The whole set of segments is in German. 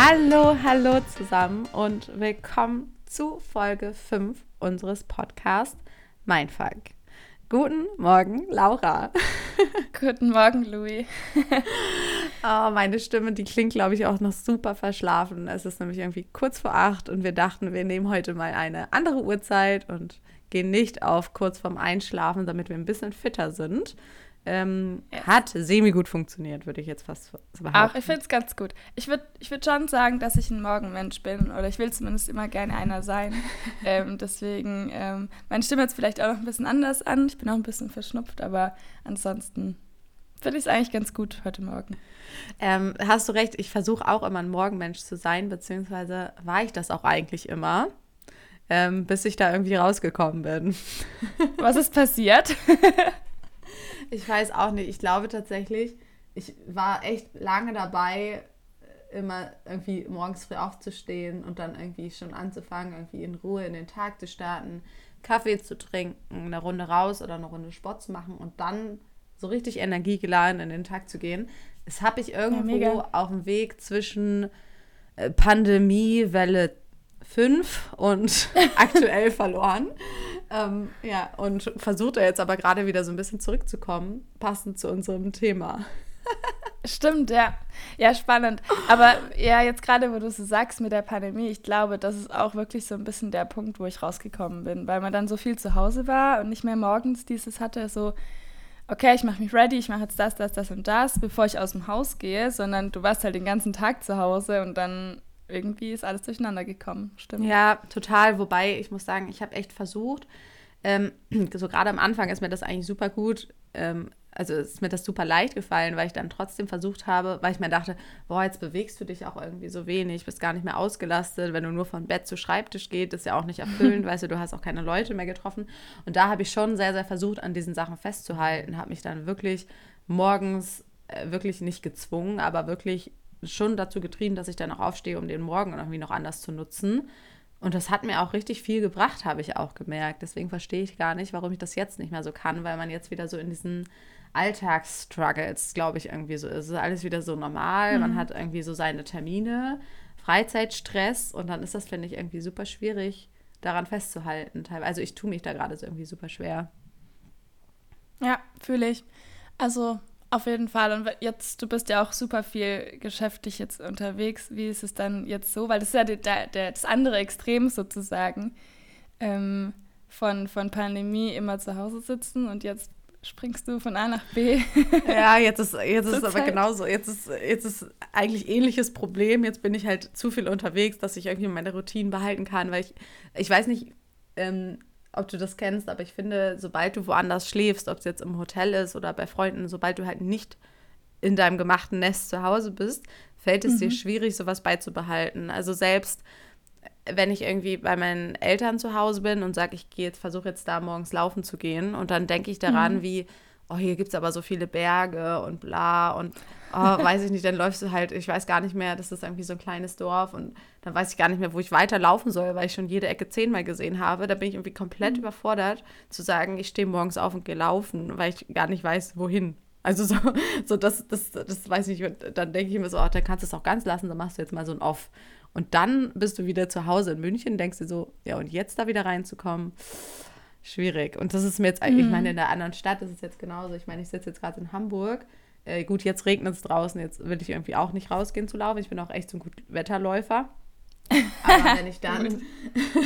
Hallo, hallo zusammen und willkommen zu Folge 5 unseres Podcasts Mindfuck. Guten Morgen, Laura. Guten Morgen, Louis. oh, meine Stimme, die klingt, glaube ich, auch noch super verschlafen. Es ist nämlich irgendwie kurz vor acht und wir dachten, wir nehmen heute mal eine andere Uhrzeit und gehen nicht auf kurz vorm Einschlafen, damit wir ein bisschen fitter sind. Ähm, yes. Hat semi-gut funktioniert, würde ich jetzt fast behaupten. Ach, ich finde es ganz gut. Ich würde ich würd schon sagen, dass ich ein Morgenmensch bin oder ich will zumindest immer gerne einer sein. ähm, deswegen, ähm, meine Stimme jetzt vielleicht auch noch ein bisschen anders an. Ich bin auch ein bisschen verschnupft, aber ansonsten finde ich es eigentlich ganz gut heute Morgen. Ähm, hast du recht, ich versuche auch immer ein Morgenmensch zu sein, beziehungsweise war ich das auch eigentlich immer. Ähm, bis ich da irgendwie rausgekommen bin. Was ist passiert? Ich weiß auch nicht. Ich glaube tatsächlich, ich war echt lange dabei, immer irgendwie morgens früh aufzustehen und dann irgendwie schon anzufangen, irgendwie in Ruhe in den Tag zu starten, Kaffee zu trinken, eine Runde raus oder eine Runde Sport zu machen und dann so richtig energiegeladen in den Tag zu gehen. Das habe ich irgendwo ja, auf dem Weg zwischen äh, Pandemie, Welle 5 und aktuell verloren. Ähm, ja, und versucht er jetzt aber gerade wieder so ein bisschen zurückzukommen, passend zu unserem Thema. Stimmt, ja. Ja, spannend. Aber ja, jetzt gerade, wo du so sagst mit der Pandemie, ich glaube, das ist auch wirklich so ein bisschen der Punkt, wo ich rausgekommen bin, weil man dann so viel zu Hause war und nicht mehr morgens dieses hatte, so, okay, ich mache mich ready, ich mache jetzt das, das, das und das, bevor ich aus dem Haus gehe, sondern du warst halt den ganzen Tag zu Hause und dann irgendwie ist alles durcheinander gekommen, stimmt. Ja, total. Wobei, ich muss sagen, ich habe echt versucht, ähm, so gerade am Anfang ist mir das eigentlich super gut, ähm, also ist mir das super leicht gefallen, weil ich dann trotzdem versucht habe, weil ich mir dachte, boah, jetzt bewegst du dich auch irgendwie so wenig, bist gar nicht mehr ausgelastet, wenn du nur von Bett zu Schreibtisch geht, ist ja auch nicht erfüllend, weißt du, du hast auch keine Leute mehr getroffen. Und da habe ich schon sehr, sehr versucht, an diesen Sachen festzuhalten, habe mich dann wirklich morgens äh, wirklich nicht gezwungen, aber wirklich schon dazu getrieben, dass ich dann auch aufstehe, um den Morgen irgendwie noch anders zu nutzen. Und das hat mir auch richtig viel gebracht, habe ich auch gemerkt. Deswegen verstehe ich gar nicht, warum ich das jetzt nicht mehr so kann, weil man jetzt wieder so in diesen Alltagsstruggles, glaube ich, irgendwie so ist. Es ist alles wieder so normal. Mhm. Man hat irgendwie so seine Termine, Freizeitstress und dann ist das, finde ich, irgendwie super schwierig, daran festzuhalten. Also ich tue mich da gerade so irgendwie super schwer. Ja, fühle ich. Also auf jeden Fall. Und jetzt, du bist ja auch super viel geschäftlich jetzt unterwegs. Wie ist es dann jetzt so? Weil das ist ja der, der, das andere Extrem sozusagen ähm, von, von Pandemie immer zu Hause sitzen und jetzt springst du von A nach B. ja, jetzt ist, jetzt ist es aber genauso. Jetzt ist, jetzt ist eigentlich ähnliches Problem. Jetzt bin ich halt zu viel unterwegs, dass ich irgendwie meine Routinen behalten kann, weil ich, ich weiß nicht, ähm, ob du das kennst, aber ich finde, sobald du woanders schläfst, ob es jetzt im Hotel ist oder bei Freunden, sobald du halt nicht in deinem gemachten Nest zu Hause bist, fällt es mhm. dir schwierig, sowas beizubehalten. Also selbst wenn ich irgendwie bei meinen Eltern zu Hause bin und sage, ich gehe jetzt, versuche jetzt da morgens laufen zu gehen und dann denke ich daran, mhm. wie oh, hier gibt es aber so viele Berge und bla und oh, weiß ich nicht, dann läufst du halt, ich weiß gar nicht mehr, das ist irgendwie so ein kleines Dorf und dann weiß ich gar nicht mehr, wo ich weiterlaufen soll, weil ich schon jede Ecke zehnmal gesehen habe. Da bin ich irgendwie komplett mhm. überfordert zu sagen, ich stehe morgens auf und gehe laufen, weil ich gar nicht weiß, wohin. Also so, so das, das, das weiß ich nicht. Dann denke ich mir so, ach, dann kannst du es auch ganz lassen, dann machst du jetzt mal so ein Off. Und dann bist du wieder zu Hause in München, denkst dir so, ja, und jetzt da wieder reinzukommen, schwierig. Und das ist mir jetzt, mhm. ich meine, in der anderen Stadt ist es jetzt genauso. Ich meine, ich sitze jetzt gerade in Hamburg. Äh, gut, jetzt regnet es draußen, jetzt will ich irgendwie auch nicht rausgehen zu laufen. Ich bin auch echt so ein gut Wetterläufer. Aber wenn ich dann,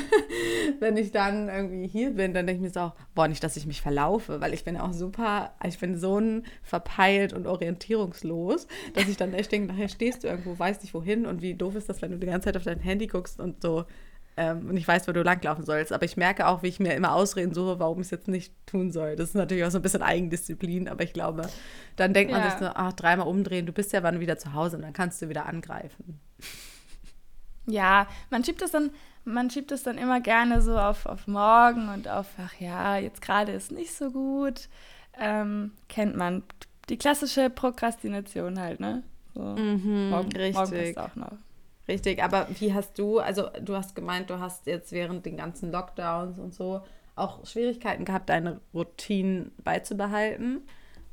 wenn ich dann irgendwie hier bin, dann denke ich mir so auch, boah, nicht, dass ich mich verlaufe, weil ich bin auch super, ich bin so ein verpeilt und orientierungslos, dass ich dann echt denke, nachher stehst du irgendwo, weißt nicht wohin und wie doof ist das, wenn du die ganze Zeit auf dein Handy guckst und so ähm, und ich weiß, wo du langlaufen sollst. Aber ich merke auch, wie ich mir immer Ausreden suche, warum ich es jetzt nicht tun soll. Das ist natürlich auch so ein bisschen Eigendisziplin, aber ich glaube, dann denkt man ja. sich so, ach, dreimal umdrehen, du bist ja wann wieder zu Hause und dann kannst du wieder angreifen. Ja, man schiebt es dann, man schiebt es dann immer gerne so auf, auf morgen und auf, ach ja, jetzt gerade ist nicht so gut. Ähm, kennt man. Die klassische Prokrastination halt, ne? So, mhm, morgen, richtig. Morgen auch noch. Richtig, aber wie hast du, also du hast gemeint, du hast jetzt während den ganzen Lockdowns und so auch Schwierigkeiten gehabt, deine Routinen beizubehalten.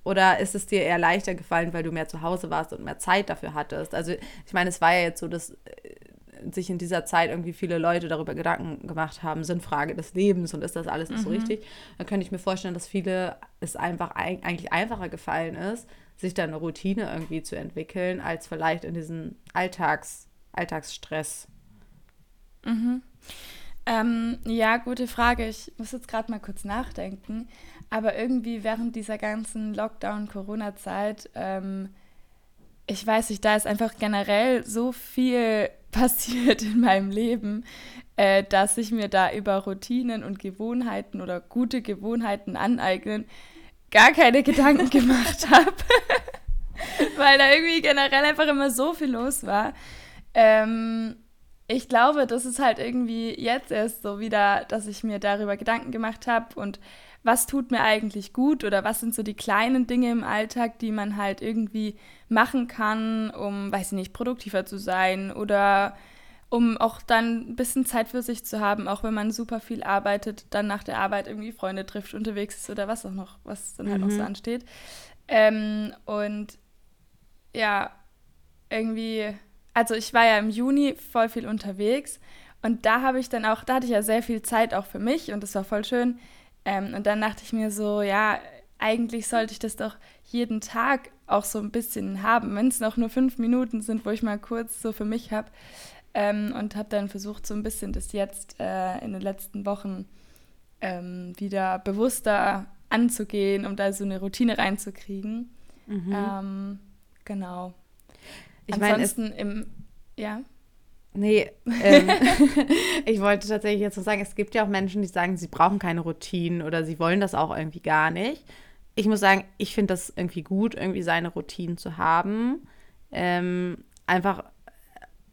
Oder ist es dir eher leichter gefallen, weil du mehr zu Hause warst und mehr Zeit dafür hattest? Also ich meine, es war ja jetzt so, dass äh, sich in dieser Zeit irgendwie viele Leute darüber Gedanken gemacht haben, Sinnfrage des Lebens und ist das alles nicht mhm. so richtig? Dann könnte ich mir vorstellen, dass viele es einfach eigentlich einfacher gefallen ist, sich da eine Routine irgendwie zu entwickeln, als vielleicht in diesen Alltags, Alltagsstress. Mhm. Ähm, ja, gute Frage. Ich muss jetzt gerade mal kurz nachdenken. Aber irgendwie während dieser ganzen Lockdown-Corona-Zeit, ähm, ich weiß nicht, da ist einfach generell so viel passiert in meinem Leben, äh, dass ich mir da über Routinen und Gewohnheiten oder gute Gewohnheiten aneignen gar keine Gedanken gemacht habe. Weil da irgendwie generell einfach immer so viel los war. Ähm, ich glaube, das ist halt irgendwie jetzt erst so wieder, dass ich mir darüber Gedanken gemacht habe und was tut mir eigentlich gut oder was sind so die kleinen Dinge im Alltag, die man halt irgendwie machen kann, um, weiß ich nicht, produktiver zu sein oder um auch dann ein bisschen Zeit für sich zu haben, auch wenn man super viel arbeitet, dann nach der Arbeit irgendwie Freunde trifft, unterwegs ist oder was auch noch, was dann halt mhm. noch so ansteht. Ähm, und ja, irgendwie also ich war ja im Juni voll viel unterwegs und da habe ich dann auch, da hatte ich ja sehr viel Zeit auch für mich und das war voll schön. Ähm, und dann dachte ich mir so, ja, eigentlich sollte ich das doch jeden Tag auch so ein bisschen haben, wenn es noch nur fünf Minuten sind, wo ich mal kurz so für mich habe. Ähm, und habe dann versucht, so ein bisschen das jetzt äh, in den letzten Wochen ähm, wieder bewusster anzugehen, um da so eine Routine reinzukriegen. Mhm. Ähm, genau. Ich Ansonsten meine, im, ja. Nee, ähm, ich wollte tatsächlich jetzt so sagen, es gibt ja auch Menschen, die sagen, sie brauchen keine Routinen oder sie wollen das auch irgendwie gar nicht. Ich muss sagen, ich finde das irgendwie gut, irgendwie seine Routinen zu haben. Ähm, einfach,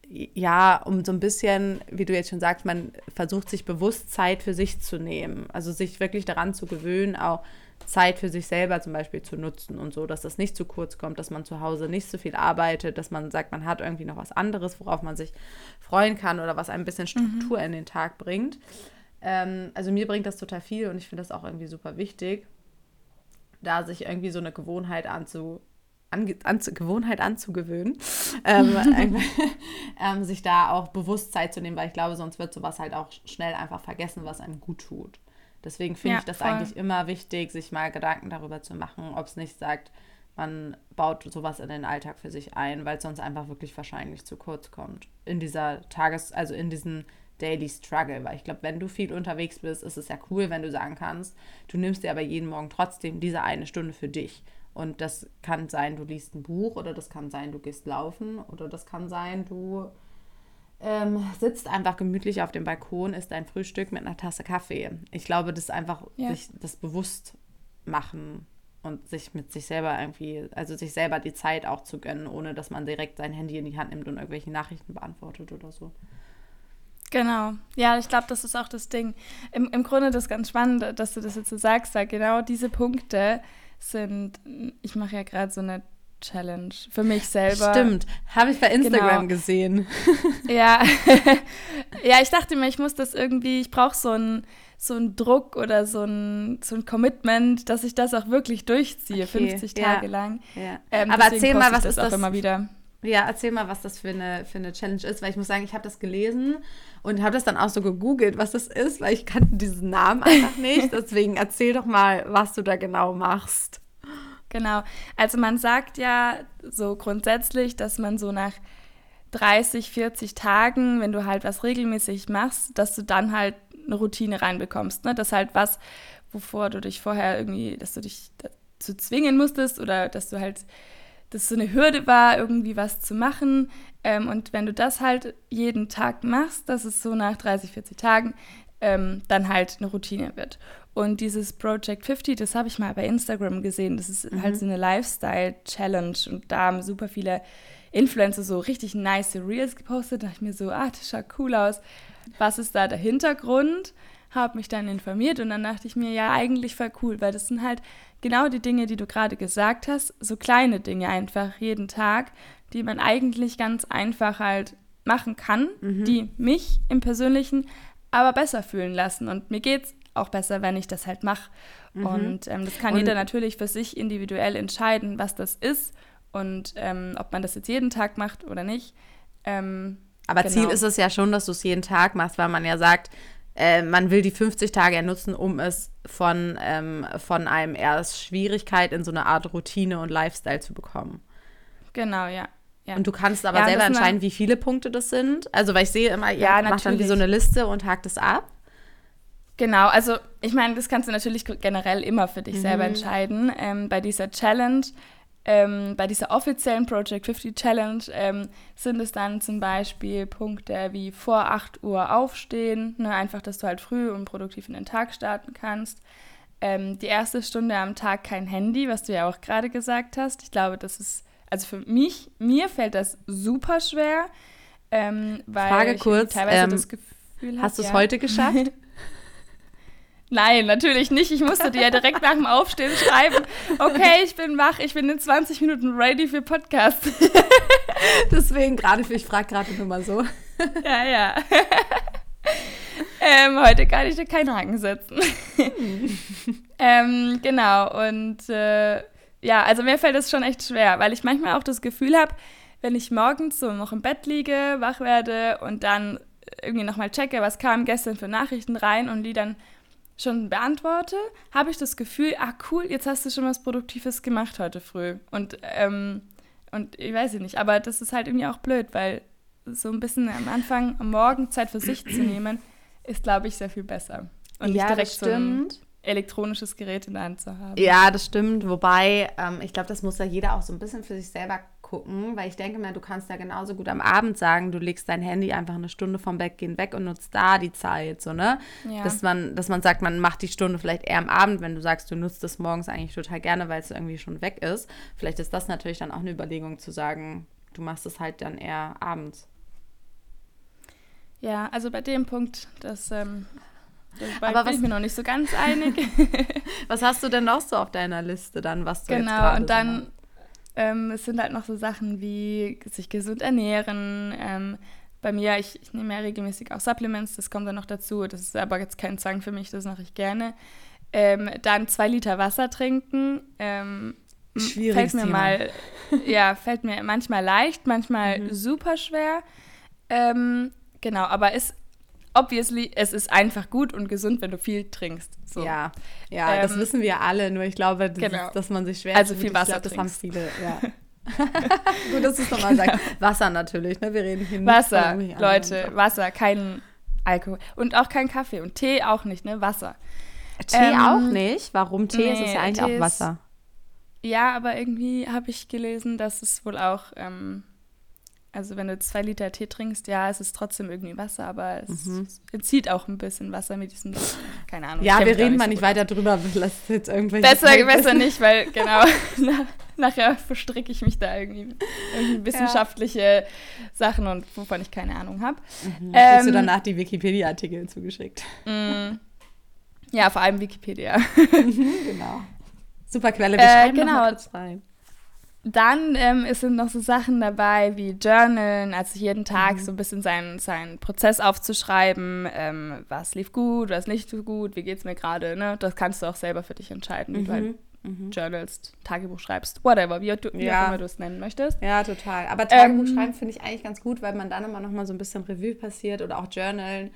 ja, um so ein bisschen, wie du jetzt schon sagst, man versucht sich bewusst Zeit für sich zu nehmen. Also sich wirklich daran zu gewöhnen, auch Zeit für sich selber zum Beispiel zu nutzen und so, dass das nicht zu kurz kommt, dass man zu Hause nicht so viel arbeitet, dass man sagt, man hat irgendwie noch was anderes, worauf man sich freuen kann oder was ein bisschen Struktur mhm. in den Tag bringt. Ähm, also mir bringt das total viel und ich finde das auch irgendwie super wichtig, da sich irgendwie so eine Gewohnheit anzu, an, an, Gewohnheit anzugewöhnen, ähm, ähm, sich da auch bewusst Zeit zu nehmen, weil ich glaube, sonst wird sowas halt auch schnell einfach vergessen, was einem gut tut. Deswegen finde ja, ich das voll. eigentlich immer wichtig, sich mal Gedanken darüber zu machen, ob es nicht sagt, man baut sowas in den Alltag für sich ein, weil es sonst einfach wirklich wahrscheinlich zu kurz kommt. In dieser Tages-, also in diesem Daily Struggle, weil ich glaube, wenn du viel unterwegs bist, ist es ja cool, wenn du sagen kannst, du nimmst dir aber jeden Morgen trotzdem diese eine Stunde für dich. Und das kann sein, du liest ein Buch oder das kann sein, du gehst laufen oder das kann sein, du ähm, sitzt einfach gemütlich auf dem Balkon, isst ein Frühstück mit einer Tasse Kaffee. Ich glaube, das ist einfach ja. sich das bewusst machen und sich mit sich selber irgendwie, also sich selber die Zeit auch zu gönnen, ohne dass man direkt sein Handy in die Hand nimmt und irgendwelche Nachrichten beantwortet oder so. Genau. Ja, ich glaube, das ist auch das Ding. Im, Im Grunde das ganz spannend, dass du das jetzt so sagst, weil genau diese Punkte sind, ich mache ja gerade so eine Challenge für mich selber. Stimmt, habe ich bei Instagram genau. gesehen. Ja. ja, ich dachte mir, ich muss das irgendwie, ich brauche so einen so einen Druck oder so ein, so ein Commitment, dass ich das auch wirklich durchziehe, okay, 50 ja. Tage lang. Ja. Ähm, Aber erzähl mal, was ist das? Immer wieder. Ja, erzähl mal, was das für eine, für eine Challenge ist, weil ich muss sagen, ich habe das gelesen und habe das dann auch so gegoogelt, was das ist, weil ich kannte diesen Namen einfach nicht. Deswegen erzähl doch mal, was du da genau machst. Genau. Also man sagt ja so grundsätzlich, dass man so nach 30, 40 Tagen, wenn du halt was regelmäßig machst, dass du dann halt eine Routine reinbekommst. Ne? Das halt was, wovor du dich vorher irgendwie, dass du dich dazu zwingen musstest oder dass du halt, dass so eine Hürde war, irgendwie was zu machen. Ähm, und wenn du das halt jeden Tag machst, dass es so nach 30, 40 Tagen ähm, dann halt eine Routine wird. Und dieses Project 50, das habe ich mal bei Instagram gesehen. Das ist halt mhm. halt so eine Lifestyle-Challenge. Und da haben super viele Influencer so richtig nice Reels gepostet. Da dachte ich mir so, ah, das schaut cool aus. Was ist da der Hintergrund? Habe mich dann informiert und dann dachte ich mir, ja, eigentlich voll cool, weil das sind halt genau die Dinge, die du gerade gesagt hast. So kleine Dinge einfach jeden Tag, die man eigentlich ganz einfach halt machen kann, mhm. die mich im Persönlichen aber besser fühlen lassen. Und mir geht es auch besser, wenn ich das halt mache. Mhm. Und ähm, das kann und jeder natürlich für sich individuell entscheiden, was das ist und ähm, ob man das jetzt jeden Tag macht oder nicht. Ähm, Aber genau. Ziel ist es ja schon, dass du es jeden Tag machst, weil man ja sagt, äh, man will die 50 Tage ja nutzen, um es von, ähm, von einem erst Schwierigkeit in so eine Art Routine und Lifestyle zu bekommen. Genau, ja. ja. Und du kannst aber ja, selber entscheiden, wie viele Punkte das sind. Also, weil ich sehe immer, ihr ja, macht dann wie so eine Liste und hakt es ab. Genau, also ich meine, das kannst du natürlich generell immer für dich mhm. selber entscheiden. Ähm, bei dieser Challenge ähm, bei dieser offiziellen Project 50 Challenge ähm, sind es dann zum Beispiel Punkte wie vor 8 Uhr aufstehen, ne, einfach, dass du halt früh und produktiv in den Tag starten kannst. Ähm, die erste Stunde am Tag kein Handy, was du ja auch gerade gesagt hast. Ich glaube, das ist, also für mich, mir fällt das super schwer, ähm, weil Frage ich kurz, teilweise das ähm, Gefühl Hast du es ja. heute geschafft? Nein, natürlich nicht. Ich musste dir ja direkt nach dem Aufstehen schreiben, okay, ich bin wach, ich bin in 20 Minuten ready für Podcast. Deswegen gerade, ich frage gerade nur mal so. Ja, ja. Ähm, heute kann ich dir keinen Haken setzen. ähm, genau, und äh, ja, also mir fällt das schon echt schwer, weil ich manchmal auch das Gefühl habe, wenn ich morgens so noch im Bett liege, wach werde und dann irgendwie nochmal checke, was kam gestern für Nachrichten rein und die dann schon beantworte, habe ich das Gefühl, ah cool, jetzt hast du schon was Produktives gemacht heute früh. Und, ähm, und ich weiß nicht, aber das ist halt irgendwie auch blöd, weil so ein bisschen am Anfang, am Morgen Zeit für sich zu nehmen, ist, glaube ich, sehr viel besser. Und ja, nicht direkt so ein elektronisches Gerät in der Hand zu haben. Ja, das stimmt. Wobei, ähm, ich glaube, das muss ja jeder auch so ein bisschen für sich selber gucken, weil ich denke mir, du kannst ja genauso gut am Abend sagen, du legst dein Handy einfach eine Stunde vom Bett gehen weg und nutzt da die Zeit, so, ne? Ja. Dass man, dass man sagt, man macht die Stunde vielleicht eher am Abend, wenn du sagst, du nutzt es morgens eigentlich total gerne, weil es irgendwie schon weg ist. Vielleicht ist das natürlich dann auch eine Überlegung zu sagen, du machst es halt dann eher abends. Ja, also bei dem Punkt, das ähm, Dabei Aber bin was, ich mir noch nicht so ganz einig. was hast du denn noch so auf deiner Liste dann, was du Genau, und dann ähm, es sind halt noch so Sachen wie sich gesund ernähren. Ähm, bei mir, ich, ich nehme ja regelmäßig auch Supplements, das kommt dann noch dazu. Das ist aber jetzt kein Zwang für mich, das mache ich gerne. Ähm, dann zwei Liter Wasser trinken. Ähm, Schwierig. Fällt mir Thema. mal, ja, fällt mir manchmal leicht, manchmal mhm. super schwer. Ähm, genau, aber ist obviously, es ist einfach gut und gesund, wenn du viel trinkst. So. Ja, ja, ähm, das wissen wir alle. Nur ich glaube, dieses, genau. dass man sich schwer Also viel Wasser glaub, Das haben viele, ja. gut, dass du es nochmal sagst. Wasser natürlich, ne? Wir reden hier Wasser, nicht Leute, Wasser, kein Alkohol. Und auch kein Kaffee. Und Tee auch nicht, ne? Wasser. Tee ähm, auch nicht? Warum Tee? Nee, es ist ja eigentlich Tee auch Wasser. Ist, ja, aber irgendwie habe ich gelesen, dass es wohl auch ähm, also wenn du zwei Liter Tee trinkst, ja, es ist trotzdem irgendwie Wasser, aber es mhm. entzieht auch ein bisschen Wasser mit diesem, keine Ahnung. Ja, wir reden mal nicht weiter drüber, lass jetzt irgendwelche Besser, besser nicht, weil genau, nachher verstricke ich mich da irgendwie in wissenschaftliche ja. Sachen und wovon ich keine Ahnung habe. Mhm. Ähm, du danach die Wikipedia-Artikel zugeschickt. Mm. Ja, vor allem Wikipedia. Mhm, genau. Super Quelle, wir äh, schreiben genau. noch kurz rein. Dann ähm, sind noch so Sachen dabei wie Journalen, also jeden Tag mhm. so ein bisschen seinen, seinen Prozess aufzuschreiben, ähm, was lief gut, was nicht so gut, wie geht es mir gerade, ne? Das kannst du auch selber für dich entscheiden, wie mhm. du halt mhm. journalst, Tagebuch schreibst, whatever, wie, du, wie ja. auch immer du es nennen möchtest. Ja, total. Aber Tagebuch ähm, schreiben finde ich eigentlich ganz gut, weil man dann immer noch mal so ein bisschen Revue passiert oder auch Journalen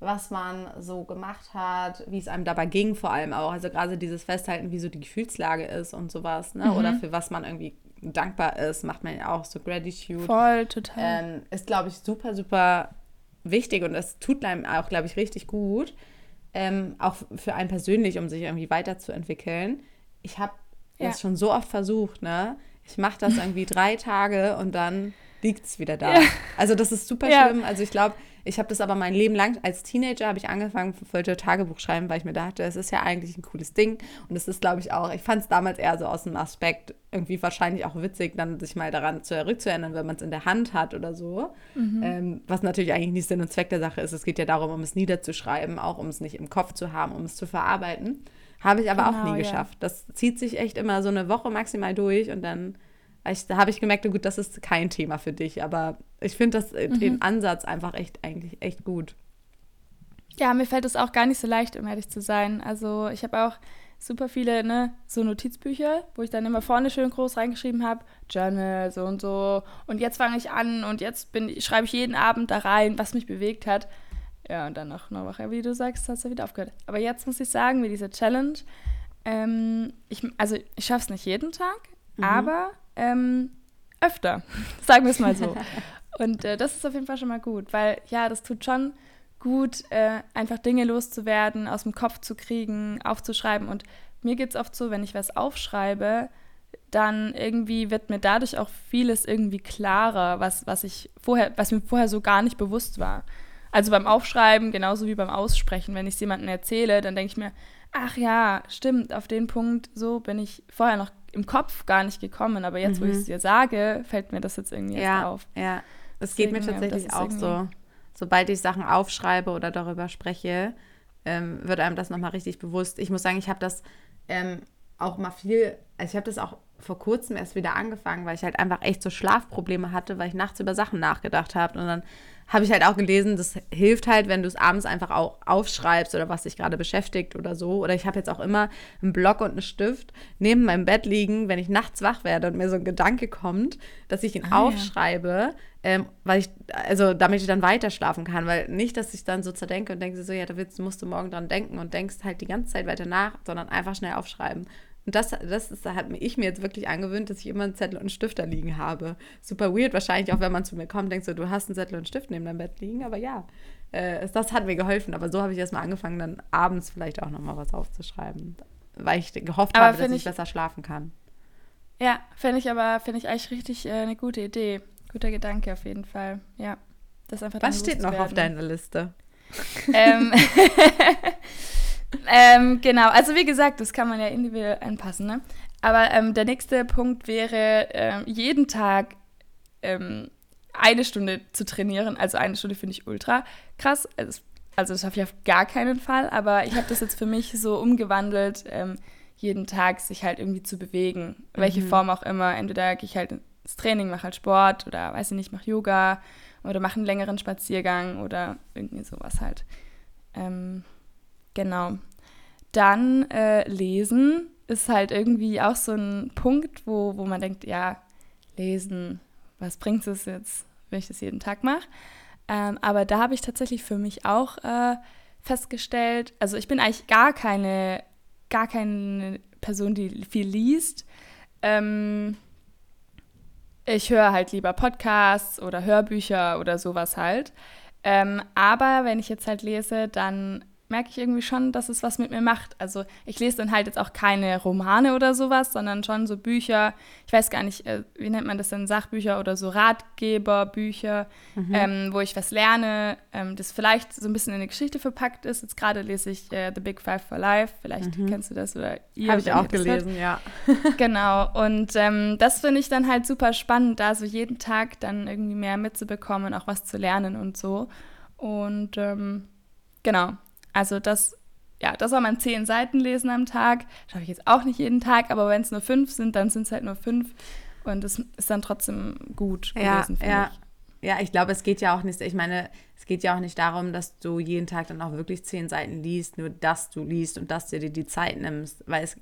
was man so gemacht hat, wie es einem dabei ging, vor allem auch. Also gerade dieses Festhalten, wie so die Gefühlslage ist und sowas, ne? Mhm. Oder für was man irgendwie dankbar ist, macht man ja auch so Gratitude. Voll, total. Ähm, ist, glaube ich, super, super wichtig und das tut einem auch, glaube ich, richtig gut. Ähm, auch für einen persönlich, um sich irgendwie weiterzuentwickeln. Ich habe ja. jetzt schon so oft versucht, ne? Ich mache das irgendwie drei Tage und dann liegt es wieder da. Ja. Also das ist super ja. schlimm. Also ich glaube, ich habe das aber mein Leben lang, als Teenager habe ich angefangen, wollte Tagebuch schreiben, weil ich mir dachte, es ist ja eigentlich ein cooles Ding. Und es ist, glaube ich, auch, ich fand es damals eher so aus dem Aspekt, irgendwie wahrscheinlich auch witzig, dann sich mal daran zurückzuerinnern, wenn man es in der Hand hat oder so. Mhm. Ähm, was natürlich eigentlich nicht Sinn und Zweck der Sache ist. Es geht ja darum, um es niederzuschreiben, auch um es nicht im Kopf zu haben, um es zu verarbeiten. Habe ich aber genau, auch nie ja. geschafft. Das zieht sich echt immer so eine Woche maximal durch und dann ich, da habe ich gemerkt, gut, das ist kein Thema für dich, aber ich finde das äh, mhm. den Ansatz einfach echt eigentlich echt gut. Ja, mir fällt es auch gar nicht so leicht, um ehrlich zu sein. Also ich habe auch super viele, ne, so Notizbücher, wo ich dann immer vorne schön groß reingeschrieben habe, Journal, so und so. Und jetzt fange ich an und jetzt bin, schreibe ich jeden Abend da rein, was mich bewegt hat. Ja, und dann nach einer Woche, wie du sagst, hast du wieder aufgehört. Aber jetzt muss ich sagen, wie diese Challenge, ähm, ich, also ich schaffe es nicht jeden Tag, mhm. aber ähm, öfter, sagen wir es mal so. und äh, das ist auf jeden Fall schon mal gut, weil ja, das tut schon gut, äh, einfach Dinge loszuwerden, aus dem Kopf zu kriegen, aufzuschreiben. Und mir geht es oft so, wenn ich was aufschreibe, dann irgendwie wird mir dadurch auch vieles irgendwie klarer, was, was ich vorher, was mir vorher so gar nicht bewusst war. Also beim Aufschreiben, genauso wie beim Aussprechen, wenn ich es jemandem erzähle, dann denke ich mir, ach ja, stimmt, auf den Punkt, so bin ich vorher noch im Kopf gar nicht gekommen, aber jetzt, mhm. wo ich es dir sage, fällt mir das jetzt irgendwie ja, erst auf. Ja, es geht mir tatsächlich auch so sobald ich Sachen aufschreibe oder darüber spreche, ähm, wird einem das nochmal richtig bewusst. Ich muss sagen, ich habe das ähm, auch mal viel, also ich habe das auch vor kurzem erst wieder angefangen, weil ich halt einfach echt so Schlafprobleme hatte, weil ich nachts über Sachen nachgedacht habe. Und dann habe ich halt auch gelesen, das hilft halt, wenn du es abends einfach auch aufschreibst oder was dich gerade beschäftigt oder so. Oder ich habe jetzt auch immer einen Block und einen Stift neben meinem Bett liegen, wenn ich nachts wach werde und mir so ein Gedanke kommt, dass ich ihn ah, aufschreibe, ja. ähm, weil ich, also damit ich dann weiter schlafen kann. Weil nicht, dass ich dann so zerdenke und denke so, ja, da musst du morgen dran denken und denkst halt die ganze Zeit weiter nach, sondern einfach schnell aufschreiben. Und das, das ist, hat ich mir jetzt wirklich angewöhnt, dass ich immer einen Zettel und einen Stift da liegen habe. Super weird, wahrscheinlich auch, wenn man zu mir kommt, denkst du, du hast einen Zettel und einen Stift neben deinem Bett liegen. Aber ja, äh, das hat mir geholfen. Aber so habe ich erstmal angefangen, dann abends vielleicht auch nochmal was aufzuschreiben, weil ich gehofft aber habe, dass ich, ich, besser schlafen kann. Ja, finde ich aber, finde ich eigentlich richtig äh, eine gute Idee. Guter Gedanke auf jeden Fall. Ja. Das einfach was steht noch auf deiner Liste? ähm, ähm, genau, also wie gesagt, das kann man ja individuell anpassen. Ne? Aber ähm, der nächste Punkt wäre, ähm, jeden Tag ähm, eine Stunde zu trainieren. Also eine Stunde finde ich ultra krass. Also, also das schaffe ich auf gar keinen Fall. Aber ich habe das jetzt für mich so umgewandelt, ähm, jeden Tag sich halt irgendwie zu bewegen. Mhm. Welche Form auch immer. Entweder gehe ich halt ins Training, mache halt Sport oder weiß ich nicht, mache Yoga oder mache einen längeren Spaziergang oder irgendwie sowas halt. Ähm, Genau. Dann äh, lesen ist halt irgendwie auch so ein Punkt, wo, wo man denkt, ja, lesen, was bringt es jetzt, wenn ich das jeden Tag mache? Ähm, aber da habe ich tatsächlich für mich auch äh, festgestellt, also ich bin eigentlich gar keine, gar keine Person, die viel liest. Ähm, ich höre halt lieber Podcasts oder Hörbücher oder sowas halt. Ähm, aber wenn ich jetzt halt lese, dann merke ich irgendwie schon, dass es was mit mir macht. Also ich lese dann halt jetzt auch keine Romane oder sowas, sondern schon so Bücher, ich weiß gar nicht, äh, wie nennt man das denn, Sachbücher oder so Ratgeberbücher, mhm. ähm, wo ich was lerne, ähm, das vielleicht so ein bisschen in eine Geschichte verpackt ist. Jetzt gerade lese ich äh, The Big Five for Life, vielleicht mhm. kennst du das oder ihr. Habe ich auch gelesen, ja. genau, und ähm, das finde ich dann halt super spannend, da so jeden Tag dann irgendwie mehr mitzubekommen, auch was zu lernen und so. Und ähm, genau, also das, ja, das soll man zehn Seiten lesen am Tag. Schaffe ich jetzt auch nicht jeden Tag, aber wenn es nur fünf sind, dann sind es halt nur fünf. Und das ist dann trotzdem gut ja, gewesen, ja. ich. Ja, ich glaube, es geht ja auch nicht, ich meine, es geht ja auch nicht darum, dass du jeden Tag dann auch wirklich zehn Seiten liest, nur dass du liest und dass du dir die Zeit nimmst. Weil es,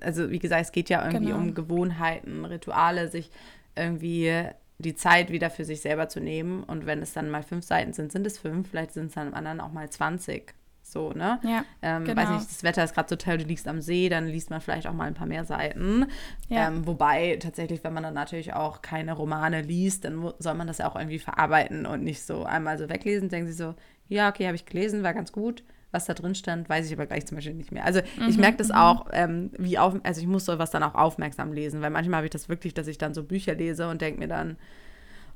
also wie gesagt, es geht ja irgendwie genau. um Gewohnheiten, Rituale, sich irgendwie die Zeit wieder für sich selber zu nehmen. Und wenn es dann mal fünf Seiten sind, sind es fünf, vielleicht sind es dann am anderen auch mal 20. So, ne? Ja, ähm, genau. Weiß nicht, das Wetter ist gerade so toll, du liegst am See, dann liest man vielleicht auch mal ein paar mehr Seiten. Ja. Ähm, wobei tatsächlich, wenn man dann natürlich auch keine Romane liest, dann soll man das ja auch irgendwie verarbeiten und nicht so einmal so weglesen. Denken sie so, ja, okay, habe ich gelesen, war ganz gut. Was da drin stand, weiß ich aber gleich zum Beispiel nicht mehr. Also mhm, ich merke das mhm. auch, ähm, wie auf, also ich muss sowas dann auch aufmerksam lesen, weil manchmal habe ich das wirklich, dass ich dann so Bücher lese und denke mir dann,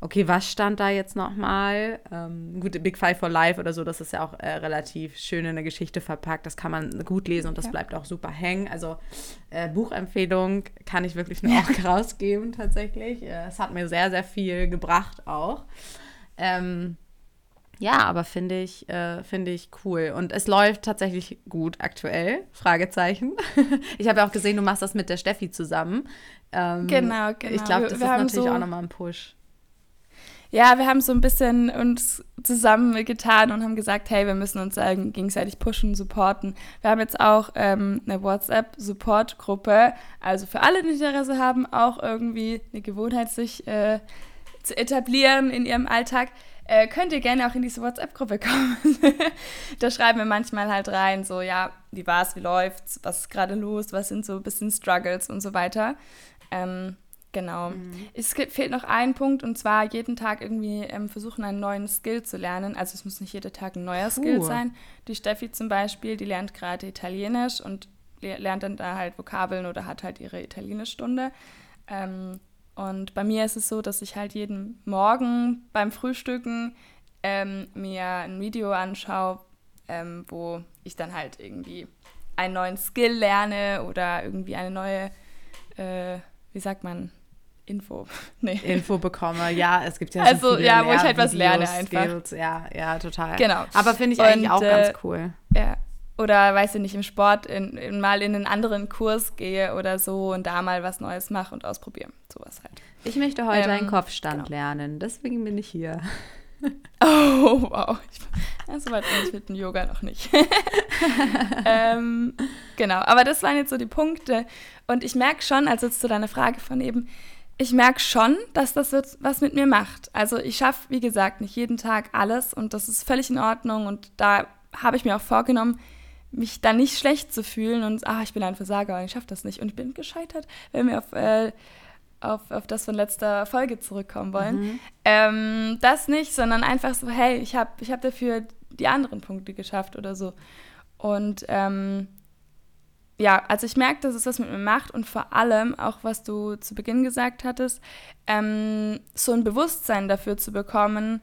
okay, was stand da jetzt nochmal? Ähm, gut, Big Five for Life oder so, das ist ja auch äh, relativ schön in eine Geschichte verpackt. Das kann man gut lesen und das ja. bleibt auch super hängen. Also äh, Buchempfehlung kann ich wirklich nur auch rausgeben tatsächlich. Äh, es hat mir sehr, sehr viel gebracht auch. Ähm, ja, aber finde ich, äh, finde ich cool. Und es läuft tatsächlich gut aktuell. Fragezeichen. ich habe ja auch gesehen, du machst das mit der Steffi zusammen. Ähm, genau, genau. Ich glaube, das wir, ist natürlich so auch nochmal ein Push. Ja, wir haben so ein bisschen uns zusammengetan und haben gesagt, hey, wir müssen uns gegenseitig pushen, supporten. Wir haben jetzt auch ähm, eine WhatsApp-Support-Gruppe, also für alle, die Interesse haben, auch irgendwie eine Gewohnheit sich äh, zu etablieren in ihrem Alltag. Äh, könnt ihr gerne auch in diese WhatsApp-Gruppe kommen. da schreiben wir manchmal halt rein, so, ja, wie war's, wie läuft's, was ist gerade los, was sind so ein bisschen Struggles und so weiter. Ähm, Genau. Mhm. Es fehlt noch ein Punkt und zwar jeden Tag irgendwie ähm, versuchen, einen neuen Skill zu lernen. Also es muss nicht jeder Tag ein neuer Puh. Skill sein. Die Steffi zum Beispiel, die lernt gerade Italienisch und lernt dann da halt Vokabeln oder hat halt ihre Italienischstunde. Ähm, und bei mir ist es so, dass ich halt jeden Morgen beim Frühstücken ähm, mir ein Video anschaue, ähm, wo ich dann halt irgendwie einen neuen Skill lerne oder irgendwie eine neue, äh, wie sagt man, Info. Nee. Info bekomme. Ja, es gibt ja so Also, ja, wo ich halt was lerne einfach. Skills. Ja, ja, total. Genau. Aber finde ich und, eigentlich auch äh, ganz cool. Ja. Oder, weiß ich nicht, im Sport in, in, mal in einen anderen Kurs gehe oder so und da mal was Neues mache und ausprobiere. Sowas halt. Ich möchte heute ähm, einen Kopfstand genau. lernen, deswegen bin ich hier. Oh, wow. So weit bin ich mit dem Yoga noch nicht. ähm, genau, aber das waren jetzt so die Punkte. Und ich merke schon, also zu deiner Frage von eben, ich merke schon, dass das was mit mir macht. Also ich schaffe, wie gesagt, nicht jeden Tag alles und das ist völlig in Ordnung und da habe ich mir auch vorgenommen, mich da nicht schlecht zu fühlen und, ah, ich bin ein Versager und ich schaffe das nicht und ich bin gescheitert, wenn wir auf, äh, auf, auf das von letzter Folge zurückkommen wollen. Mhm. Ähm, das nicht, sondern einfach so, hey, ich habe ich hab dafür die anderen Punkte geschafft oder so. Und ähm, ja, also ich merke, dass es was mit mir macht und vor allem auch, was du zu Beginn gesagt hattest, ähm, so ein Bewusstsein dafür zu bekommen,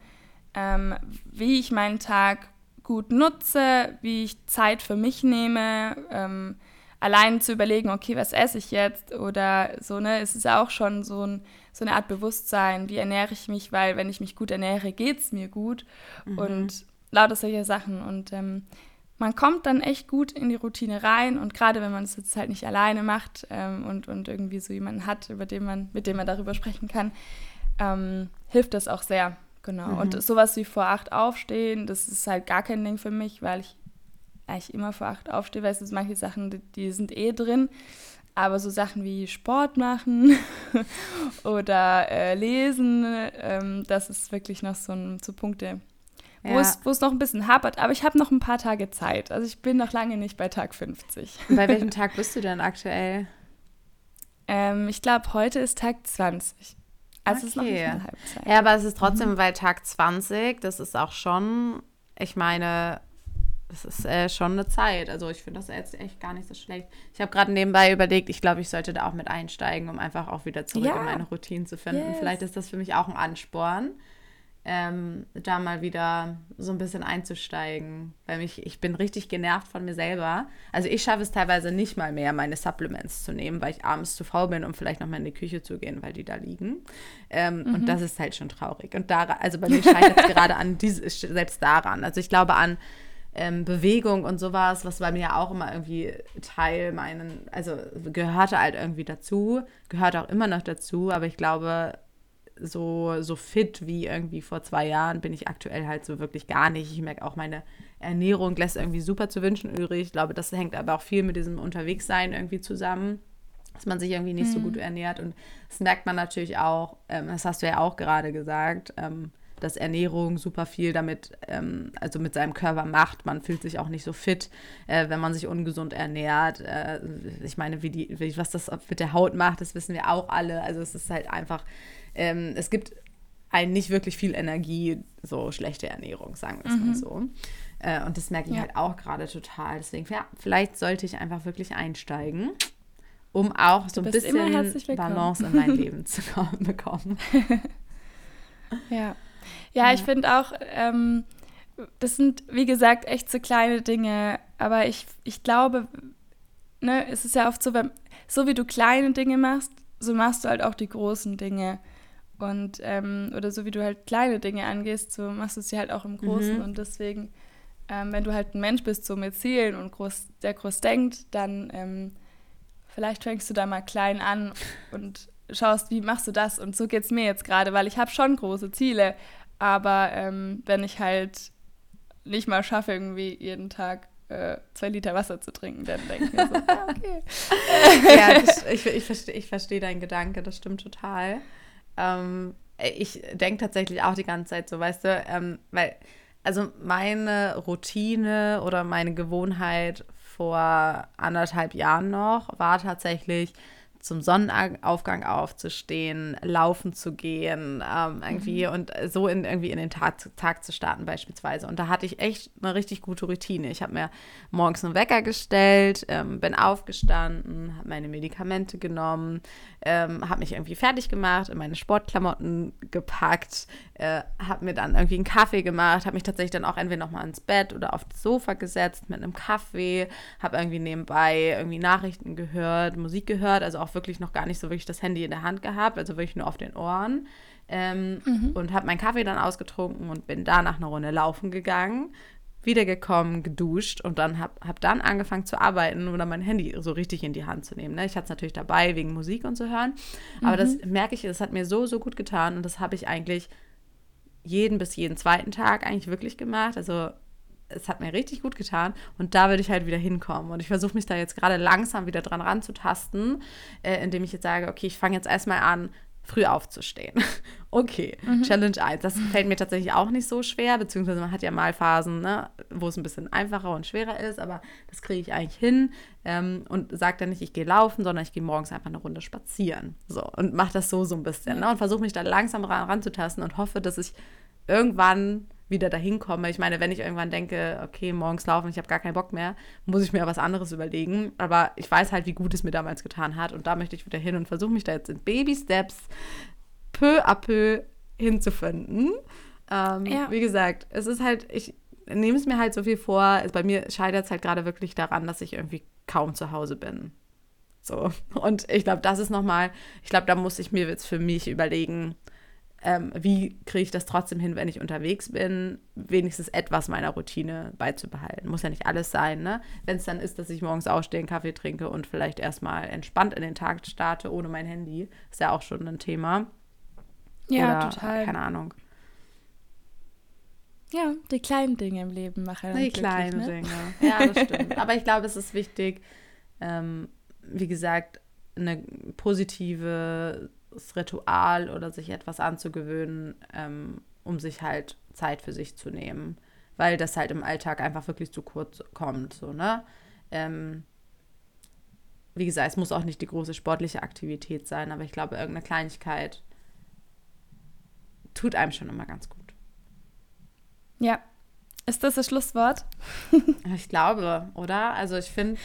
ähm, wie ich meinen Tag gut nutze, wie ich Zeit für mich nehme, ähm, allein zu überlegen, okay, was esse ich jetzt oder so, ne, es ist ja auch schon so, ein, so eine Art Bewusstsein, wie ernähre ich mich, weil wenn ich mich gut ernähre, geht es mir gut mhm. und lauter solche Sachen und ähm, man kommt dann echt gut in die Routine rein und gerade wenn man es jetzt halt nicht alleine macht ähm, und, und irgendwie so jemanden hat, über den man, mit dem man darüber sprechen kann, ähm, hilft das auch sehr. Genau. Mhm. Und sowas wie vor acht aufstehen, das ist halt gar kein Ding für mich, weil ich eigentlich immer vor acht aufstehe, weil es sind manche Sachen, die, die sind eh drin. Aber so Sachen wie Sport machen oder äh, lesen, ähm, das ist wirklich noch so, ein, so Punkte, wo, ja. es, wo es noch ein bisschen hapert. Aber ich habe noch ein paar Tage Zeit. Also ich bin noch lange nicht bei Tag 50. Bei welchem Tag bist du denn aktuell? Ähm, ich glaube, heute ist Tag 20. Also okay. es ist noch nicht eine Halbzeit. Ja, aber es ist trotzdem mhm. bei Tag 20. Das ist auch schon, ich meine, das ist äh, schon eine Zeit. Also ich finde das jetzt echt gar nicht so schlecht. Ich habe gerade nebenbei überlegt, ich glaube, ich sollte da auch mit einsteigen, um einfach auch wieder zurück ja. in meine Routine zu finden. Yes. Vielleicht ist das für mich auch ein Ansporn ähm, da mal wieder so ein bisschen einzusteigen. Weil mich, ich bin richtig genervt von mir selber. Also ich schaffe es teilweise nicht mal mehr, meine Supplements zu nehmen, weil ich abends zu faul bin, um vielleicht noch mal in die Küche zu gehen, weil die da liegen. Ähm, mhm. Und das ist halt schon traurig. Und da, also bei mir scheitert es gerade an dieses, selbst daran. Also ich glaube an ähm, Bewegung und sowas, was bei mir auch immer irgendwie Teil meinen, also gehörte halt irgendwie dazu, gehört auch immer noch dazu, aber ich glaube, so, so fit wie irgendwie vor zwei Jahren bin ich aktuell halt so wirklich gar nicht. Ich merke auch, meine Ernährung lässt irgendwie super zu wünschen übrig. Ich glaube, das hängt aber auch viel mit diesem Unterwegssein irgendwie zusammen, dass man sich irgendwie nicht mhm. so gut ernährt. Und das merkt man natürlich auch, ähm, das hast du ja auch gerade gesagt, ähm, dass Ernährung super viel damit, ähm, also mit seinem Körper macht. Man fühlt sich auch nicht so fit, äh, wenn man sich ungesund ernährt. Äh, ich meine, wie die, wie, was das mit der Haut macht, das wissen wir auch alle. Also es ist halt einfach ähm, es gibt ein nicht wirklich viel Energie, so schlechte Ernährung, sagen wir es mhm. mal so. Äh, und das merke ich ja. halt auch gerade total. Deswegen, ja, vielleicht sollte ich einfach wirklich einsteigen, um auch so ein bisschen Balance in mein Leben zu bekommen. ja. Ja, ich finde auch, ähm, das sind, wie gesagt, echt so kleine Dinge, aber ich, ich glaube, ne, es ist ja oft so, wenn, so wie du kleine Dinge machst, so machst du halt auch die großen Dinge. Und ähm, oder so wie du halt kleine Dinge angehst, so machst du sie halt auch im Großen. Mhm. Und deswegen, ähm, wenn du halt ein Mensch bist, so mit Zielen und groß, der groß denkt, dann ähm, vielleicht fängst du da mal klein an und schaust, wie machst du das? Und so geht es mir jetzt gerade, weil ich habe schon große Ziele, aber ähm, wenn ich halt nicht mal schaffe, irgendwie jeden Tag äh, zwei Liter Wasser zu trinken, dann denke ich mir so, ja, okay. ja, das, ich, ich verstehe versteh deinen Gedanke, das stimmt total. Ähm, ich denke tatsächlich auch die ganze Zeit so, weißt du, ähm, weil, also meine Routine oder meine Gewohnheit vor anderthalb Jahren noch war tatsächlich, zum Sonnenaufgang aufzustehen, laufen zu gehen, ähm, irgendwie mhm. und so in, irgendwie in den Tag, Tag zu starten beispielsweise. Und da hatte ich echt eine richtig gute Routine. Ich habe mir morgens einen Wecker gestellt, ähm, bin aufgestanden, habe meine Medikamente genommen, ähm, habe mich irgendwie fertig gemacht, in meine Sportklamotten gepackt, äh, habe mir dann irgendwie einen Kaffee gemacht, habe mich tatsächlich dann auch entweder nochmal ins Bett oder auf das Sofa gesetzt mit einem Kaffee, habe irgendwie nebenbei irgendwie Nachrichten gehört, Musik gehört, also auch wirklich noch gar nicht so wirklich das Handy in der Hand gehabt, also wirklich nur auf den Ohren. Ähm, mhm. Und habe meinen Kaffee dann ausgetrunken und bin danach eine Runde laufen gegangen wiedergekommen, geduscht und dann habe hab dann angefangen zu arbeiten oder mein Handy so richtig in die Hand zu nehmen. Ne? Ich hatte es natürlich dabei wegen Musik und zu hören, aber mhm. das merke ich, das hat mir so, so gut getan und das habe ich eigentlich jeden bis jeden zweiten Tag eigentlich wirklich gemacht. Also es hat mir richtig gut getan und da würde ich halt wieder hinkommen. Und ich versuche mich da jetzt gerade langsam wieder dran ranzutasten, äh, indem ich jetzt sage, okay, ich fange jetzt erstmal an, früh aufzustehen. Okay, mhm. Challenge 1. Das fällt mir tatsächlich auch nicht so schwer, beziehungsweise man hat ja mal Phasen, ne, wo es ein bisschen einfacher und schwerer ist, aber das kriege ich eigentlich hin ähm, und sage dann nicht, ich gehe laufen, sondern ich gehe morgens einfach eine Runde spazieren. So, und mache das so so ein bisschen ne, und versuche mich da langsam ran, ranzutasten und hoffe, dass ich irgendwann wieder dahin komme. Ich meine, wenn ich irgendwann denke, okay, morgens laufen, ich habe gar keinen Bock mehr, muss ich mir was anderes überlegen. Aber ich weiß halt, wie gut es mir damals getan hat. Und da möchte ich wieder hin und versuche mich da jetzt in Baby-Steps peu à peu hinzufinden. Ähm, ja. Wie gesagt, es ist halt, ich nehme es mir halt so viel vor. Bei mir scheitert es halt gerade wirklich daran, dass ich irgendwie kaum zu Hause bin. So. Und ich glaube, das ist nochmal, ich glaube, da muss ich mir jetzt für mich überlegen, ähm, wie kriege ich das trotzdem hin, wenn ich unterwegs bin, wenigstens etwas meiner Routine beizubehalten. Muss ja nicht alles sein, ne? Wenn es dann ist, dass ich morgens aufstehe, Kaffee trinke und vielleicht erstmal entspannt in den Tag starte, ohne mein Handy, ist ja auch schon ein Thema. Ja, Oder, total. Keine Ahnung. Ja, die kleinen Dinge im Leben machen. Die kleinen ne? Dinge. Ja, das stimmt. Aber ich glaube, es ist wichtig, ähm, wie gesagt, eine positive Ritual oder sich etwas anzugewöhnen, ähm, um sich halt Zeit für sich zu nehmen. Weil das halt im Alltag einfach wirklich zu kurz kommt. So, ne? Ähm, wie gesagt, es muss auch nicht die große sportliche Aktivität sein, aber ich glaube, irgendeine Kleinigkeit tut einem schon immer ganz gut. Ja. Ist das das Schlusswort? ich glaube, oder? Also ich finde,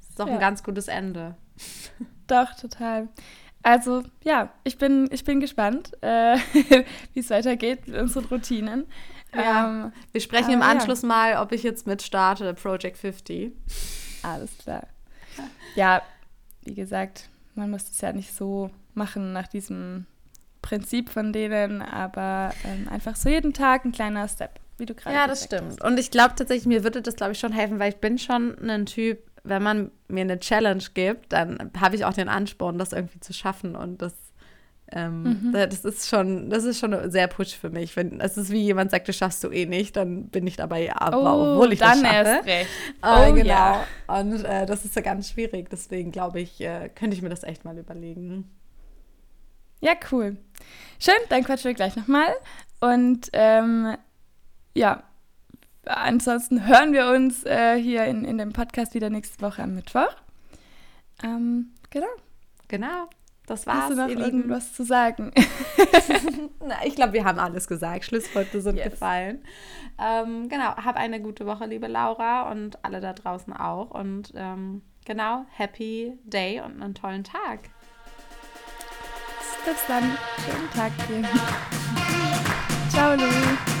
es ist doch ja. ein ganz gutes Ende. Doch, total. Also ja, ich bin, ich bin gespannt, äh, wie es weitergeht mit unseren Routinen. Ja, ähm, wir sprechen im Anschluss ja. mal, ob ich jetzt mit starte, Project 50. Alles klar. Ja, wie gesagt, man muss es ja nicht so machen nach diesem Prinzip von denen, aber ähm, einfach so jeden Tag ein kleiner Step, wie du gerade Ja, das stimmt. Hast. Und ich glaube tatsächlich, mir würde das, glaube ich, schon helfen, weil ich bin schon ein Typ, wenn man mir eine Challenge gibt, dann habe ich auch den Ansporn, das irgendwie zu schaffen. Und das, ähm, mhm. das ist schon, das ist schon sehr push für mich. Wenn es ist wie jemand sagt, das schaffst du eh nicht, dann bin ich dabei, aber oh, obwohl ich dann das schaffe. Erst recht. Äh, oh, äh, genau. Ja. Und äh, das ist ja ganz schwierig. Deswegen glaube ich, äh, könnte ich mir das echt mal überlegen. Ja, cool. Schön, dann quatschen wir gleich nochmal. Und ähm, ja, ansonsten hören wir uns äh, hier in, in dem Podcast wieder nächste Woche am Mittwoch. Ähm, genau. Genau. Das war's. Hast du noch irgendwas zu sagen? Na, ich glaube, wir haben alles gesagt. Schlussworte sind yes. gefallen. Ähm, genau. Hab eine gute Woche, liebe Laura und alle da draußen auch. Und ähm, genau, happy day und einen tollen Tag. Bis dann. Schönen Tag dir. Ciao, Louis.